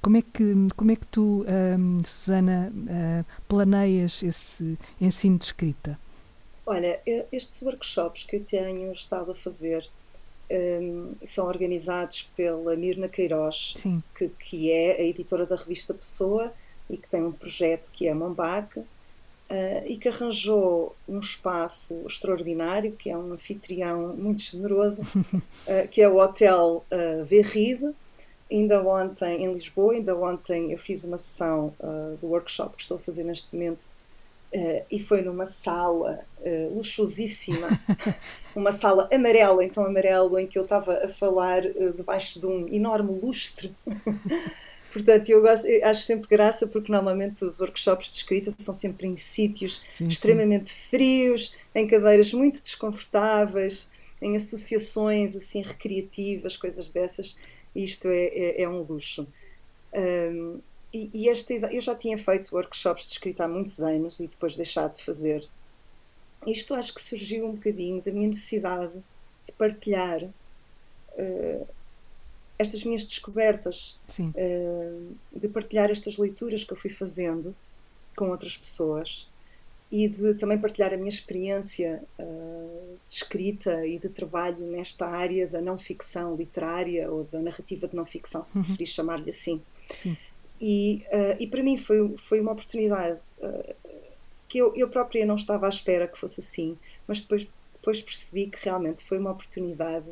S2: Como é que, como é que tu, um, Susana, planeias esse ensino de escrita?
S4: Olha, estes workshops que eu tenho estado a fazer um, são organizados pela Mirna Queiroz, que, que, é a editora da revista Pessoa e que tem um projeto que é Mombac uh, e que arranjou um espaço extraordinário, que é um anfitrião muito generoso, uh, que é o Hotel uh, Verride. Ainda ontem, em Lisboa, ainda ontem eu fiz uma sessão uh, do workshop que estou a fazer neste momento Uh, e foi numa sala uh, luxuosíssima, uma sala amarela, então amarelo, em que eu estava a falar uh, debaixo de um enorme lustre. Portanto, eu, gosto, eu, acho sempre graça porque normalmente os workshops de escrita são sempre em sítios sim, extremamente sim. frios, em cadeiras muito desconfortáveis, em associações assim recreativas, coisas dessas. Isto é, é, é um luxo. Um, e, e esta eu já tinha feito workshops de escrita há muitos anos e depois deixado de fazer. Isto acho que surgiu um bocadinho da minha necessidade de partilhar uh, estas minhas descobertas, uh, de partilhar estas leituras que eu fui fazendo com outras pessoas e de também partilhar a minha experiência uh, de escrita e de trabalho nesta área da não ficção literária ou da narrativa de não ficção, se uhum. preferir chamar-lhe assim.
S2: Sim.
S4: E, uh, e para mim foi, foi uma oportunidade uh, que eu, eu própria não estava à espera que fosse assim, mas depois, depois percebi que realmente foi uma oportunidade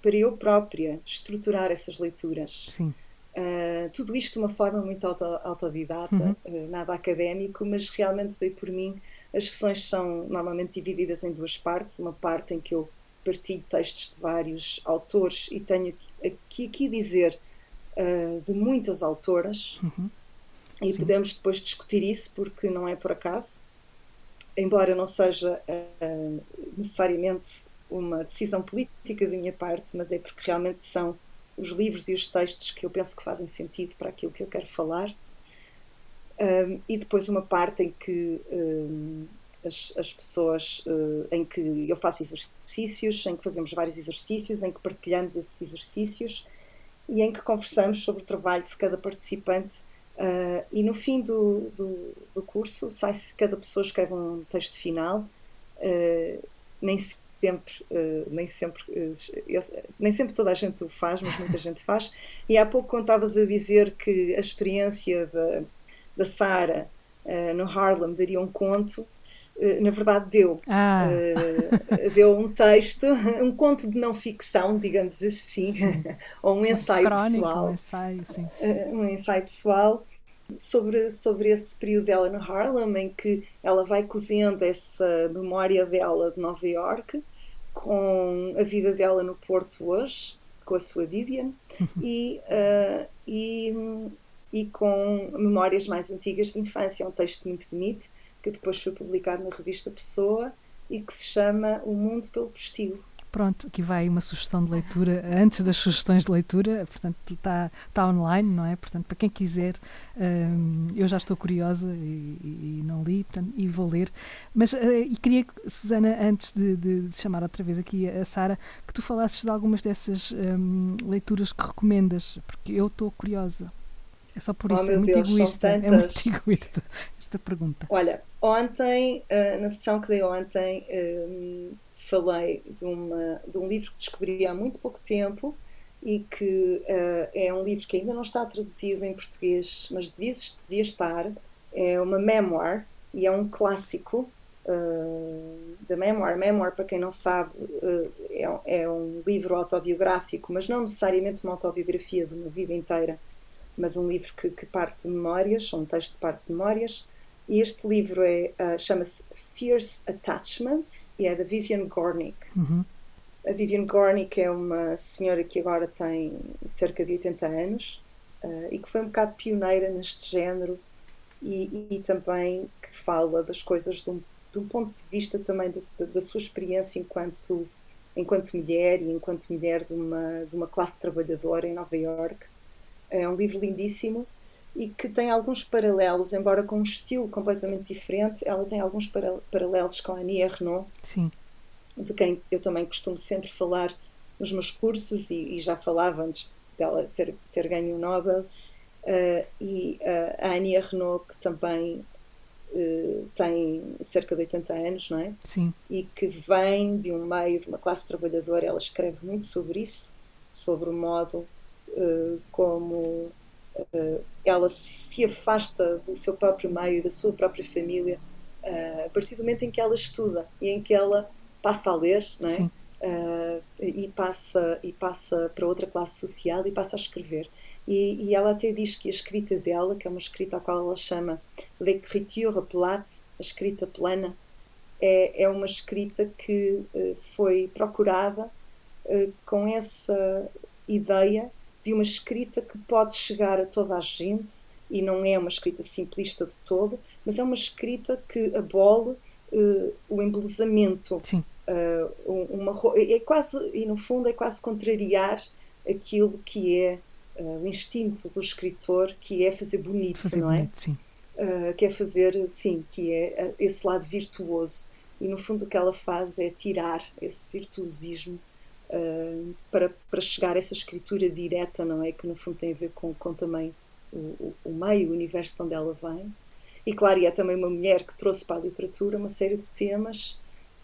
S4: para eu própria estruturar essas leituras.
S2: Sim.
S4: Uh, tudo isto de uma forma muito auto, autodidata, uhum. uh, nada académico, mas realmente dei por mim. As sessões são normalmente divididas em duas partes: uma parte em que eu partilho textos de vários autores e tenho aqui, aqui dizer uh, de muitas autoras
S2: uhum.
S4: e Sim. podemos depois discutir isso porque não é por acaso, embora não seja uh, necessariamente uma decisão política da minha parte, mas é porque realmente são os livros e os textos que eu penso que fazem sentido para aquilo que eu quero falar. Um, e depois uma parte em que um, as, as, pessoas, uh, em que eu faço exercícios, em que fazemos vários exercícios, em que partilhamos esses exercícios e em que conversamos sobre o trabalho de cada participante. Uh, e no fim do, do, do curso, sai-se cada pessoa escreve um texto final, uh, nem sempre, uh, nem sempre, eu, nem sempre toda a gente o faz, mas muita gente faz. E há pouco estavas a dizer que a experiência da, da Sara no Harlem daria um conto, na verdade deu.
S2: Ah.
S4: Uh, deu um texto, um conto de não ficção, digamos assim, ou um ensaio
S2: Crónico,
S4: pessoal.
S2: Um ensaio, sim.
S4: Uh, um ensaio pessoal. sobre, sobre esse período dela no Harlem, em que ela vai cozendo essa memória dela de Nova York com a vida dela no Porto hoje, com a sua Vivian, e, uh, e, e com memórias mais antigas de infância. É um texto muito bonito que depois foi publicado na revista Pessoa e que se chama O Mundo pelo Postigo.
S2: Pronto, aqui vai uma sugestão de leitura, antes das sugestões de leitura, portanto está, está online, não é? Portanto, para quem quiser, um, eu já estou curiosa e, e, não li, portanto, e vou ler. Mas, uh, e queria, Susana, antes de, de, de, chamar outra vez aqui a Sara, que tu falasses de algumas dessas um, leituras que recomendas, porque eu estou curiosa. É só por oh, isso, é muito, Deus, egoísta, é muito egoísta esta pergunta.
S4: Olha, ontem, uh, na sessão que dei ontem, um, falei de, uma, de um livro que descobri há muito pouco tempo e que uh, é um livro que ainda não está traduzido em português, mas devia, devia estar. É uma memoir e é um clássico da memoir. Memoir, para quem não sabe, é, é, um livro autobiográfico, mas não necessariamente uma autobiografia de uma vida inteira, mas um livro que, que parte de memórias, um texto de parte de memórias. E este livro é, uh, chama-se Fierce Attachments e é da Vivian Gornick. Uhum. A Vivian Gornick é uma senhora que agora tem cerca de 80 anos uh, e que foi um bocado pioneira neste género e, e também que fala das coisas de um, de um ponto de vista também do, da sua experiência enquanto, enquanto mulher e enquanto mulher de uma, de uma classe trabalhadora em Nova York. É um livro lindíssimo e que tem alguns paralelos, embora com um estilo completamente diferente, ela tem alguns para, paralelos com a Annie Ernaux,
S2: Sim.
S4: de quem eu também costumo sempre falar nos meus cursos e, e já falava antes dela ter, ter ganho o Nobel. Uh, e uh, a Annie Ernaux, que também uh, tem cerca de 80 anos, não é?
S2: Sim.
S4: E que vem de um meio, de uma classe trabalhadora, ela escreve muito sobre isso, sobre o modo como uh, ela se afasta do seu próprio meio, da sua própria família, uh, a partir do momento em que ela estuda e em que ela passa a ler, não é? E passa e passa para outra classe social e passa a escrever. E, e, ela até diz que a escrita dela, que é uma escrita a qual ela chama l'écriture plate, a escrita plana, é, é uma escrita que foi procurada com essa ideia de uma escrita que pode chegar a toda a gente e não é uma escrita simplista de todo, mas é uma escrita que abole uh, o embelezamento.
S2: Sim.
S4: Uh, uma, é quase, e no fundo é quase contrariar aquilo que é uh, o instinto do escritor, que é fazer bonito,
S2: fazer
S4: não é?
S2: bonito, Sim.
S4: que é fazer, sim, que é esse lado virtuoso. E no fundo o que ela faz é tirar esse virtuosismo uh, para, para chegar a essa escritura direta, não é? Que no fundo tem a ver com, com também o, o, o meio, o universo de onde ela vem. E claro, e é também uma mulher que trouxe para a literatura uma série de temas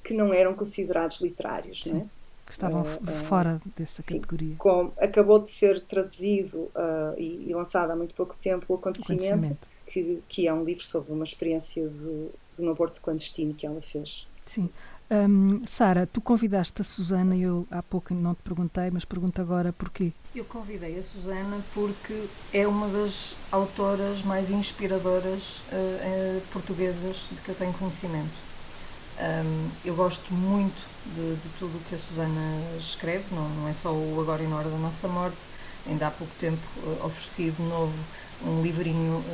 S4: que não eram considerados literários,
S2: sim,
S4: não é?
S2: Que estavam uh, fora dessa sim, categoria.
S4: Acabou de ser traduzido uh, e, e, lançado há muito pouco tempo o Acontecimento, Acontecimento. Que, que é um livro sobre uma experiência de, de um aborto clandestino que ela fez.
S2: Sim. Um, Sara, tu convidaste a Susana, eu há pouco não te perguntei, mas pergunto agora porquê.
S3: Eu convidei a Susana porque é uma das autoras mais inspiradoras uh, uh, portuguesas de que eu tenho conhecimento. Um, eu gosto muito de, de tudo o que a Susana escreve, não, não, é só o Agora e na Hora da Nossa Morte, ainda há pouco tempo uh, ofereci de novo um livrinho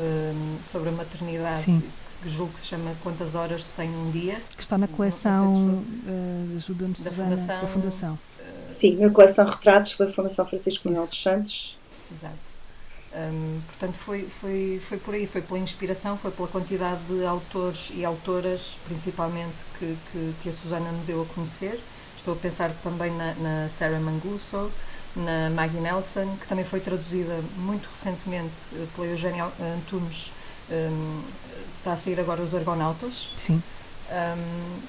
S3: sobre a maternidade
S2: Sim
S3: que julgo que se chama Quantas Horas Tem um Dia.
S2: Que está na coleção uh, Ajuda-me da Susana, Fundação. Da Fundação.
S4: Uh, Sim, na coleção Retratos da Fundação Francisco Manuel dos Santos.
S3: Exato. Um, portanto, foi, foi, foi por aí, foi pela inspiração, foi pela quantidade de autores e autoras, principalmente, que, que, que a Susana me deu a conhecer. Estou a pensar também na, na Sarah Mangusso, na Maggie Nelson, que também foi traduzida muito recentemente eh, pela Eugénia Antunes um, está a sair agora os Argonautas.
S2: Sim.
S3: Um,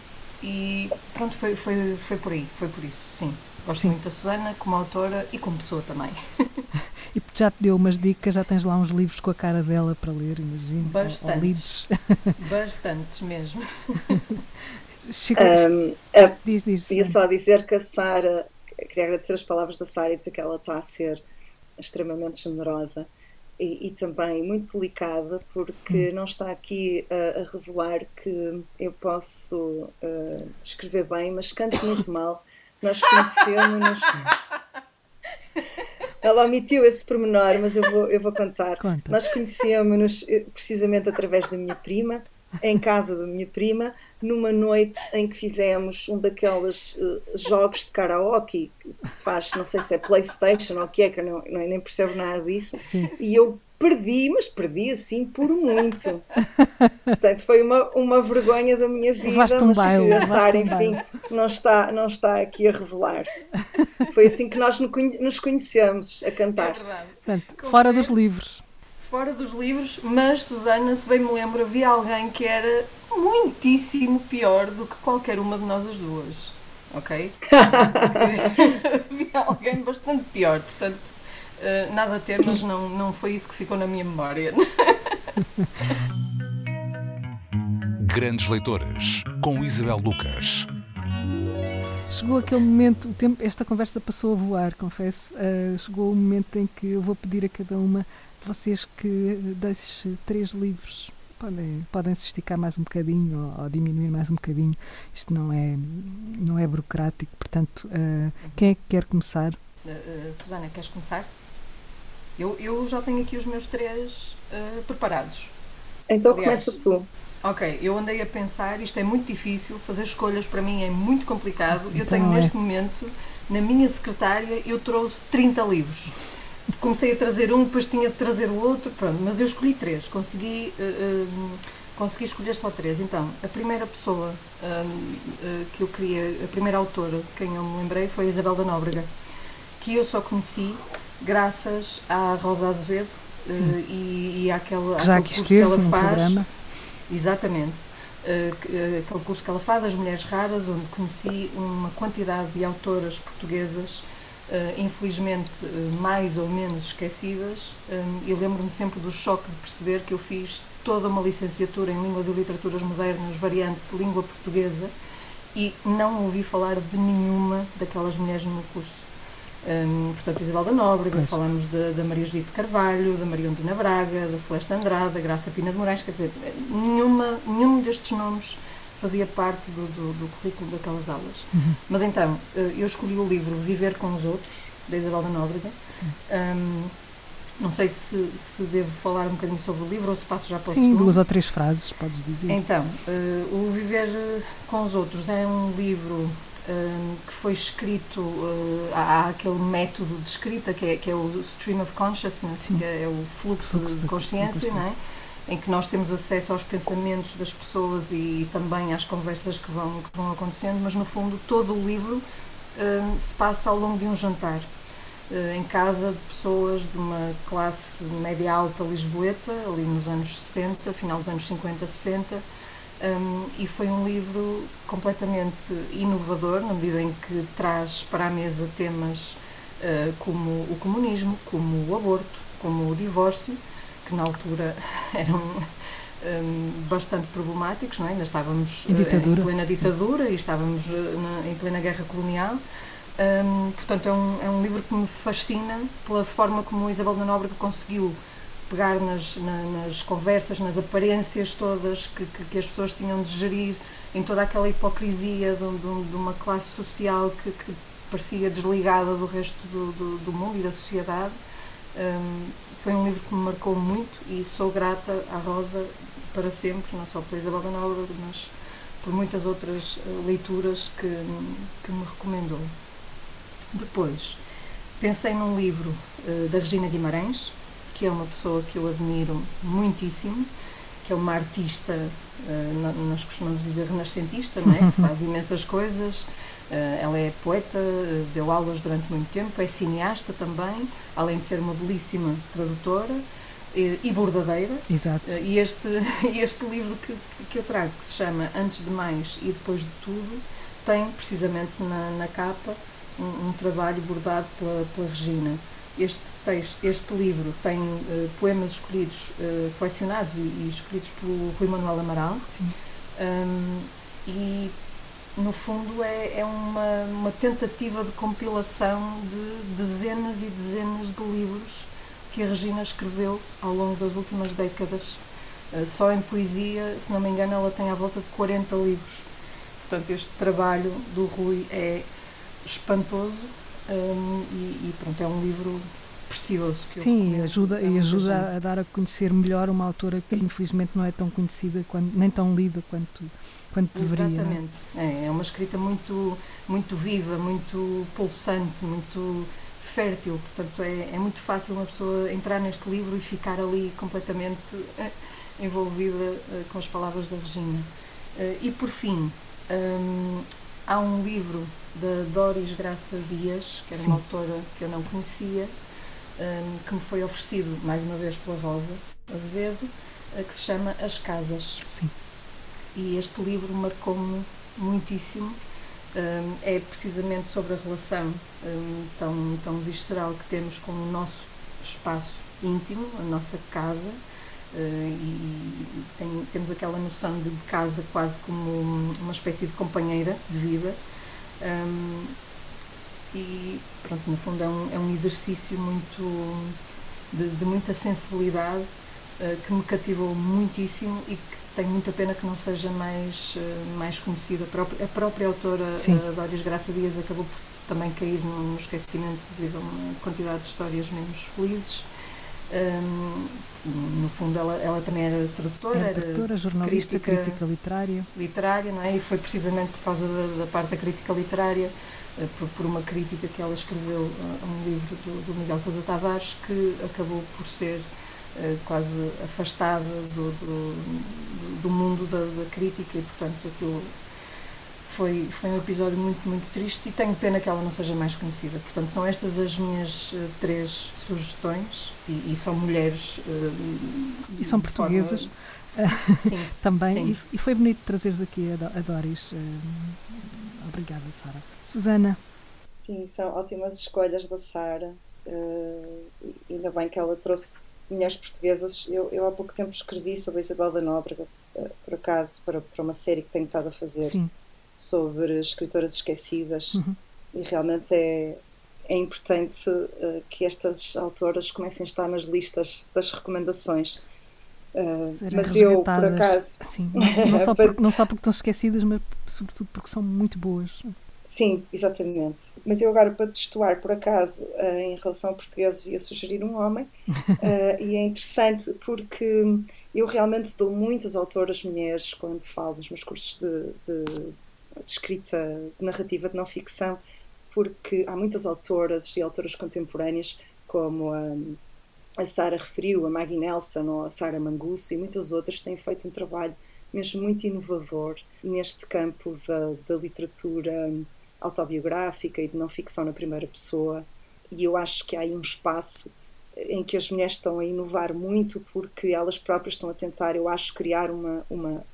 S3: e pronto, foi, foi, foi por aí, foi por isso, sim. Gosto sim. muito da Susana como autora e como pessoa também.
S2: e já te deu umas dicas, já tens lá uns livros com a cara dela para ler, imagino.
S3: Bastantes. Bastantes mesmo.
S4: um, a, diz, diz. Ia só dizer que a Sara, queria agradecer as palavras da Sara e dizer que ela está a ser extremamente generosa e, e, também muito delicada, porque hum. não está aqui a, a, revelar que eu posso uh, escrever bem, mas canto muito mal. Nós conhecemos. Ela omitiu esse pormenor, mas eu vou, eu vou contar. Conta. Nós conhecemos-nos eh, precisamente através da minha prima, em casa da minha prima, numa noite em que fizemos um daqueles uh, jogos de karaoke que se faz, não sei se é Playstation ou o que é, que eu não, não, nem percebo nada disso, Sim. e eu perdi, mas perdi assim por muito. Portanto, foi uma, uma vergonha da minha vida, um mas baile, a Sara, enfim, não está, não está aqui a revelar. Foi assim que nós nos conhecemos a cantar. É
S2: verdade. Portanto, fora dos livros.
S3: Fora dos livros, mas Susana, se bem me lembro, havia alguém que era muitíssimo pior do que qualquer uma de nós as duas. Ok? havia alguém bastante pior, portanto, uh, nada a ter, mas não, não foi isso que ficou na minha memória.
S1: Grandes Leitoras, com Isabel Lucas.
S2: Chegou aquele momento, o tempo, esta conversa passou a voar, confesso. Uh, chegou o momento em que eu vou pedir a cada uma vocês que deixe três livros podem, podem se esticar mais um bocadinho ou, ou, diminuir mais um bocadinho. Isto não é, não é burocrático, portanto, uh, quem é que quer começar?
S3: Uh, uh, Susana, queres começar? Eu, eu já tenho aqui os meus três preparados.
S4: Então Aliás, começa tu.
S3: Ok, eu andei a pensar, isto é muito difícil, fazer escolhas para mim é muito complicado. Então eu tenho é. neste momento, na minha secretária, eu trouxe 30 livros comecei a trazer um, depois tinha de trazer o outro, pronto, mas eu escolhi três, consegui, uh, uh, consegui escolher só três. Então, a primeira pessoa uh, que eu queria, a primeira autora de quem eu me lembrei foi a Isabel da Nóbrega, que eu só conheci graças à Rosa Azevedo e, e àquele,
S2: Já curso que ela faz. Programa.
S3: Exatamente. aquele curso que ela faz, As Mulheres Raras, onde conheci uma quantidade de autoras portuguesas Uh, infelizmente uh, mais ou menos esquecidas. Um, e lembro-me sempre do choque de perceber que eu fiz toda uma licenciatura em Línguas e Literaturas Modernas, variante língua portuguesa, e não ouvi falar de nenhuma daquelas mulheres no meu curso. Um, portanto, Isabel da Nóbrega, pois. falamos da Maria Judite Carvalho, da Maria Ondina Braga, da Celeste Andrade, da Graça Pina de Moraes, quer dizer, nenhuma, nenhum destes nomes fazia parte do, do, do currículo daquelas aulas. Uhum. Mas então, eh, eu escolhi o livro Viver com os Outros, da Isabel da Nóbrega. Um, não sei se, se devo falar um bocadinho sobre o livro ou se passo já para o
S2: Sim, segundo. duas ou três frases, podes dizer.
S3: Então, uh, o Viver eh, com os Outros é um livro que foi escrito, uh, há, aquele método de escrita que é, que é o Stream of Consciousness, Sim. que é o fluxo, fluxo de, consciência, de consciência, não é? Em que nós temos acesso aos pensamentos das pessoas e também às conversas que vão, que vão acontecendo, mas no fundo todo o livro uh, se passa ao longo de um jantar, uh, em casa de pessoas de uma classe média alta lisboeta, ali nos anos 60, final dos anos 50, 60, um, e foi um livro completamente inovador, na medida em que traz para a mesa temas uh, como o comunismo, como o aborto, como o divórcio, que na altura eram um, bastante problemáticos, não é? ainda estávamos em, uh, em plena ditadura sim. e estávamos uh, na, em plena guerra colonial. Um, portanto, é um, é um livro que me fascina pela forma como Isabel da Nóbrega conseguiu pegar nas, na, nas conversas, nas aparências todas que, que, que, as pessoas tinham de gerir, em toda aquela hipocrisia de, de, de uma classe social que, que, parecia desligada do resto do, do, do mundo e da sociedade. Um, foi um livro que me marcou muito e sou grata à Rosa para sempre, não só pela Isabel da Nóbrega, mas por muitas outras uh, leituras que, que me recomendou. Depois, pensei num livro uh, da Regina Guimarães, que é uma pessoa que eu admiro muitíssimo, que é uma artista, uh, nós costumamos dizer renascentista, não é? que faz imensas coisas, eh, ela é poeta, eh, deu aulas durante muito tempo, é cineasta também, além de ser uma belíssima tradutora e, e bordadeira.
S2: Exato.
S3: Eh, e este, este livro que, que eu trago, que se chama Antes de Mais e Depois de Tudo, tem precisamente na, na capa um, um, trabalho bordado pela, pela Regina. Este texto, este livro tem uh, poemas escolhidos, uh, selecionados e, e, escolhidos pelo Rui Manuel Amaral.
S2: Sim. Um,
S3: e no fundo, é, é uma, uma tentativa de compilação de dezenas e dezenas de livros que a Regina escreveu ao longo das últimas décadas. Uh, só em poesia, se não me engano, ela tem à volta de 40 livros. Portanto, este trabalho do Rui é espantoso um, e, e, pronto, é um livro precioso.
S2: Sim, ajuda, e ajuda a dar a conhecer melhor uma autora que infelizmente não é tão conhecida, quando, nem tão lida quanto, quanto deveria.
S3: É? Exatamente. É, é uma escrita muito, muito viva, muito pulsante, muito fértil. Portanto, é, é muito fácil uma pessoa entrar neste livro e ficar ali completamente uh, envolvida uh, com as palavras da Regina. Uh, e por fim, um, há um livro da Doris Graça Dias, que era Sim. uma autora que eu não conhecia, um, que me foi oferecido mais uma vez pela Rosa Azevedo, uh, que se chama As Casas.
S2: Sim.
S3: E este livro marcou-me muitíssimo. Um, é precisamente sobre a relação um, tão, tão visceral que temos com o nosso espaço íntimo, a nossa casa, Uh, e tem, temos aquela noção de casa quase como uma espécie de companheira de vida. Um, e pronto, no fundo é um, é um exercício muito de, de muita sensibilidade uh, que me cativou muitíssimo e que tenho muita pena que não seja mais, uh, mais conhecida. A própria, a própria autora, uh, Doris Graça Dias, acabou por também cair no, no esquecimento devido a uma quantidade de histórias menos felizes. Um, no fundo, ela, ela também era tradutora,
S2: era, tradutora, jornalista, crítica, crítica, literária.
S3: Literária, não é? E foi precisamente por causa da, da parte da crítica literária, uh, por, por, uma crítica que ela escreveu a, um livro do, do, Miguel Sousa Tavares, que acabou por ser uh, quase afastada do, do, do mundo da, da, crítica e, portanto, aquilo foi, foi um episódio muito, muito triste e tenho pena que ela não seja mais conhecida. Portanto, são estas as minhas uh, três sugestões e, e são mulheres.
S2: E são portuguesas. Sim, também. Sim. E, e, foi bonito trazeres aqui a, Doris. Obrigada, Sara. Susana.
S4: Sim, são ótimas escolhas da Sara. ainda bem que ela trouxe mulheres portuguesas. Eu, eu há pouco tempo escrevi sobre a Isabel da Nóbrega, por acaso, para, para uma série que tenho estado a fazer.
S2: Sim
S4: sobre escritoras esquecidas uhum. e realmente é, é importante uh, que estas autoras comecem a estar nas listas das recomendações. Uh, mas eu, por acaso.
S2: Sim, não, não, só porque, não só porque estão esquecidas, mas sobretudo porque são muito boas.
S4: Sim, exatamente. Mas eu agora, para testuar, por acaso, uh, em relação a portugueses, ia sugerir um homem. Uh, e é interessante porque eu realmente dou muitas autoras mulheres quando falo nos meus cursos de, de de escrita de narrativa de não ficção, porque há muitas autoras e autoras contemporâneas, como a, a Sara referiu, a Maggie Nelson ou a Sara Mangusso e muitas outras, têm feito um trabalho mesmo muito inovador neste campo da, da literatura autobiográfica e de não ficção na primeira pessoa. E eu acho que há aí um espaço em que as mulheres estão a inovar muito porque elas próprias estão a tentar, eu acho, criar uma, uma,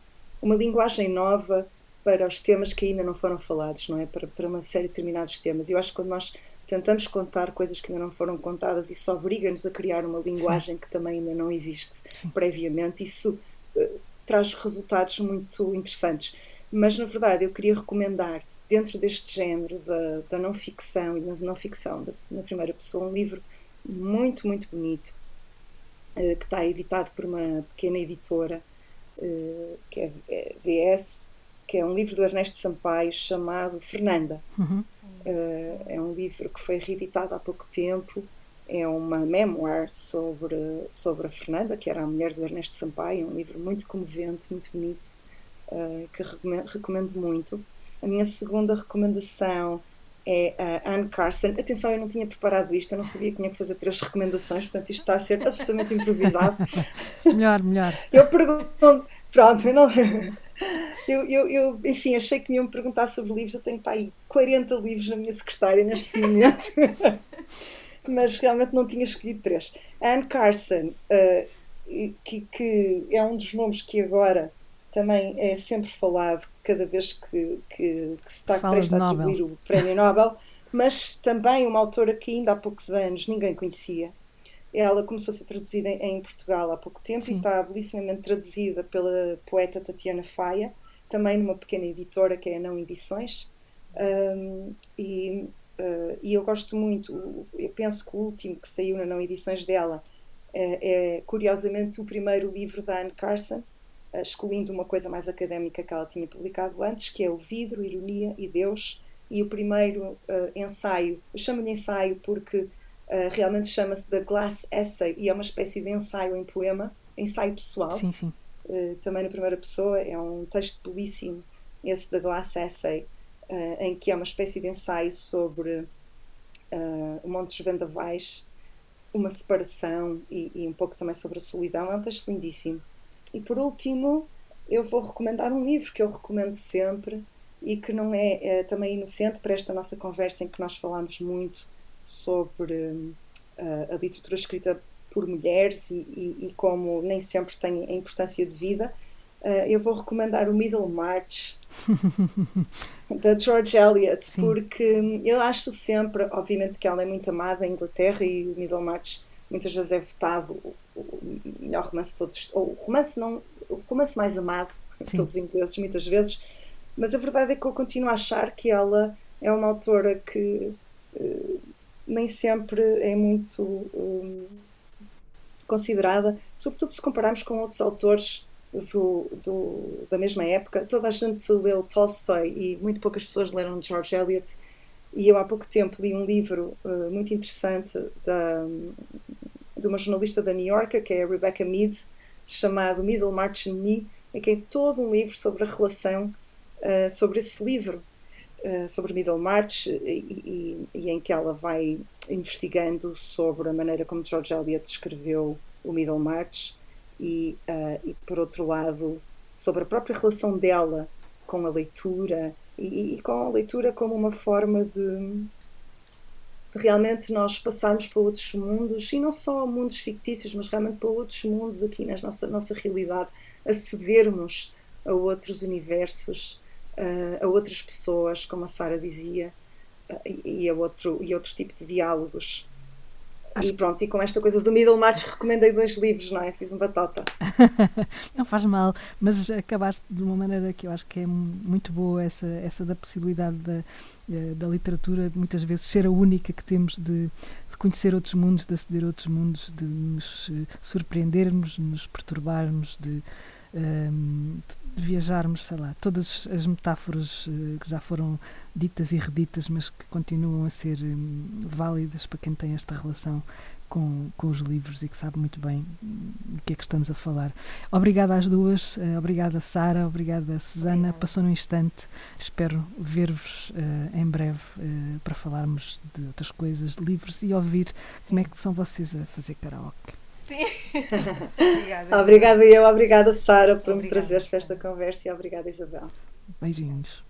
S4: uma linguagem nova para os temas que ainda não foram falados, não é? Para, para uma série de determinados temas. Eu acho que quando nós tentamos contar coisas que ainda não foram contadas, isso obriga-nos a criar uma linguagem Sim. que também ainda não existe Sim. previamente. Isso uh, traz resultados muito interessantes. Mas, na verdade, eu queria recomendar, dentro deste género da, da não ficção e da não ficção da, na primeira pessoa, um livro muito, muito bonito, uh, que está editado por uma pequena editora, uh, que é, é VS que é um livro do Ernesto Sampaio chamado Fernanda.
S2: Uhum.
S4: Uh, é um livro que foi reeditado há pouco tempo. É uma memoir sobre, sobre a Fernanda, que era a mulher do Ernesto Sampaio. É um livro muito comovente, muito bonito, que recomendo muito. A minha segunda recomendação é a Anne Carson. Atenção, eu não tinha preparado isto, eu não sabia que tinha que fazer três recomendações, portanto isto está a ser absolutamente improvisado.
S2: melhor, melhor.
S4: Eu pergunto, pronto, eu não. Eu, eu, eu, enfim, achei que me iam me perguntar sobre livros. Eu tenho para aí 40 livros na minha secretária neste momento. Mas realmente não tinha escolhido três. Anne Carson, uh, que, que, é um dos nomes que agora também é sempre falado cada vez que, que, que se está prestes a atribuir o Prémio Nobel, mas também uma autora que ainda há poucos anos ninguém conhecia ela começou a ser traduzida em, Portugal há pouco tempo Sim. e está belíssimamente traduzida pela poeta Tatiana Faia, também numa pequena editora que é a Não Edições. Um, e uh, e eu gosto muito, eu penso que o último que saiu na não edições dela é, é curiosamente o primeiro livro da Anne Carson, excluindo uma coisa mais académica que ela tinha publicado antes, que é O Vidro, Ironia e Deus, e o primeiro uh, ensaio, eu chamo-lhe ensaio porque realmente chama-se The Glass Essay e é uma espécie de ensaio em poema, ensaio pessoal.
S2: Sim, sim.
S4: também na primeira pessoa, é um texto belíssimo, esse The Glass Essay, uh, em que é uma espécie de ensaio sobre uh, um monte de vendavais, uma separação e, e, um pouco também sobre a solidão. É um texto lindíssimo. E por último, eu vou recomendar um livro que eu recomendo sempre e que não é, é também inocente para esta nossa conversa em que nós falamos muito sobre uh, a literatura escrita por mulheres e, e, e, como nem sempre tem a importância de vida. Uh, eu vou recomendar o Middlemarch da George Eliot, Sim. porque eu acho sempre, obviamente, que ela é muito amada em Inglaterra e o Middlemarch muitas vezes é votado o melhor romance de todos, ou o romance, não, o romance mais amado Sim. pelos ingleses, muitas vezes, mas a verdade é que eu continuo a achar que ela é uma autora que uh, nem sempre é muito um, considerada, sobretudo se compararmos com outros autores do, do, da mesma época. Toda a gente leu Tolstói e muito poucas pessoas leram George Eliot. E eu há pouco tempo li um livro uh, muito interessante da, de uma jornalista da New York, que é a Rebecca Mead, chamado Middlemarch and Me, em que é todo um livro sobre a relação uh, sobre esse livro, uh, sobre Middlemarch, e, e, e, em que ela vai investigando sobre a maneira como George Eliot escreveu o Middlemarch e, uh, e por outro lado, sobre a própria relação dela com a leitura e, e com a leitura como uma forma de, realmente nós passarmos para outros mundos e não só mundos fictícios, mas realmente para outros mundos aqui na nossa, nossa realidade, acedermos a outros universos, uh, a outras pessoas, como a Sara dizia, uh, e, a outro, e outro tipo de diálogos. Acho... E pronto, e com esta coisa do Middlemarch recomendei dois livros, não é? Fiz um batata.
S2: não faz mal, mas acabaste de uma maneira que eu acho que é muito boa essa, essa da possibilidade da, eh, da literatura muitas vezes ser a única que temos de, de conhecer outros mundos, de aceder a outros mundos, de nos eh, surpreendermos, de nos perturbarmos, de um, de viajarmos, sei lá, todas as metáforas uh, que já foram ditas e reditas, mas que continuam a ser um, válidas para quem tem esta relação com, com os livros e que sabe muito bem do que é que estamos a falar. Obrigada às duas, uh, obrigada Sara, obrigada Susana, passou num instante, espero ver-vos uh, em breve para falarmos de outras coisas, de livros e ouvir como é que são vocês a fazer karaoke.
S3: Sim. obrigada.
S4: obrigada eu, obrigada Sara por me trazeres para esta conversa e obrigada Isabel.
S2: Beijinhos.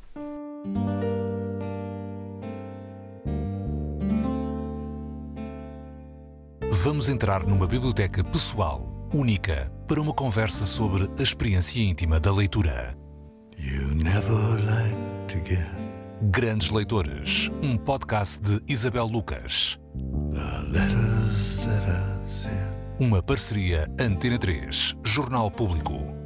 S1: Vamos entrar numa biblioteca pessoal, única, para uma conversa sobre a experiência íntima da leitura. Like Grandes Leitores, um podcast de Isabel Lucas. Uma parceria Antena 3, Jornal Público.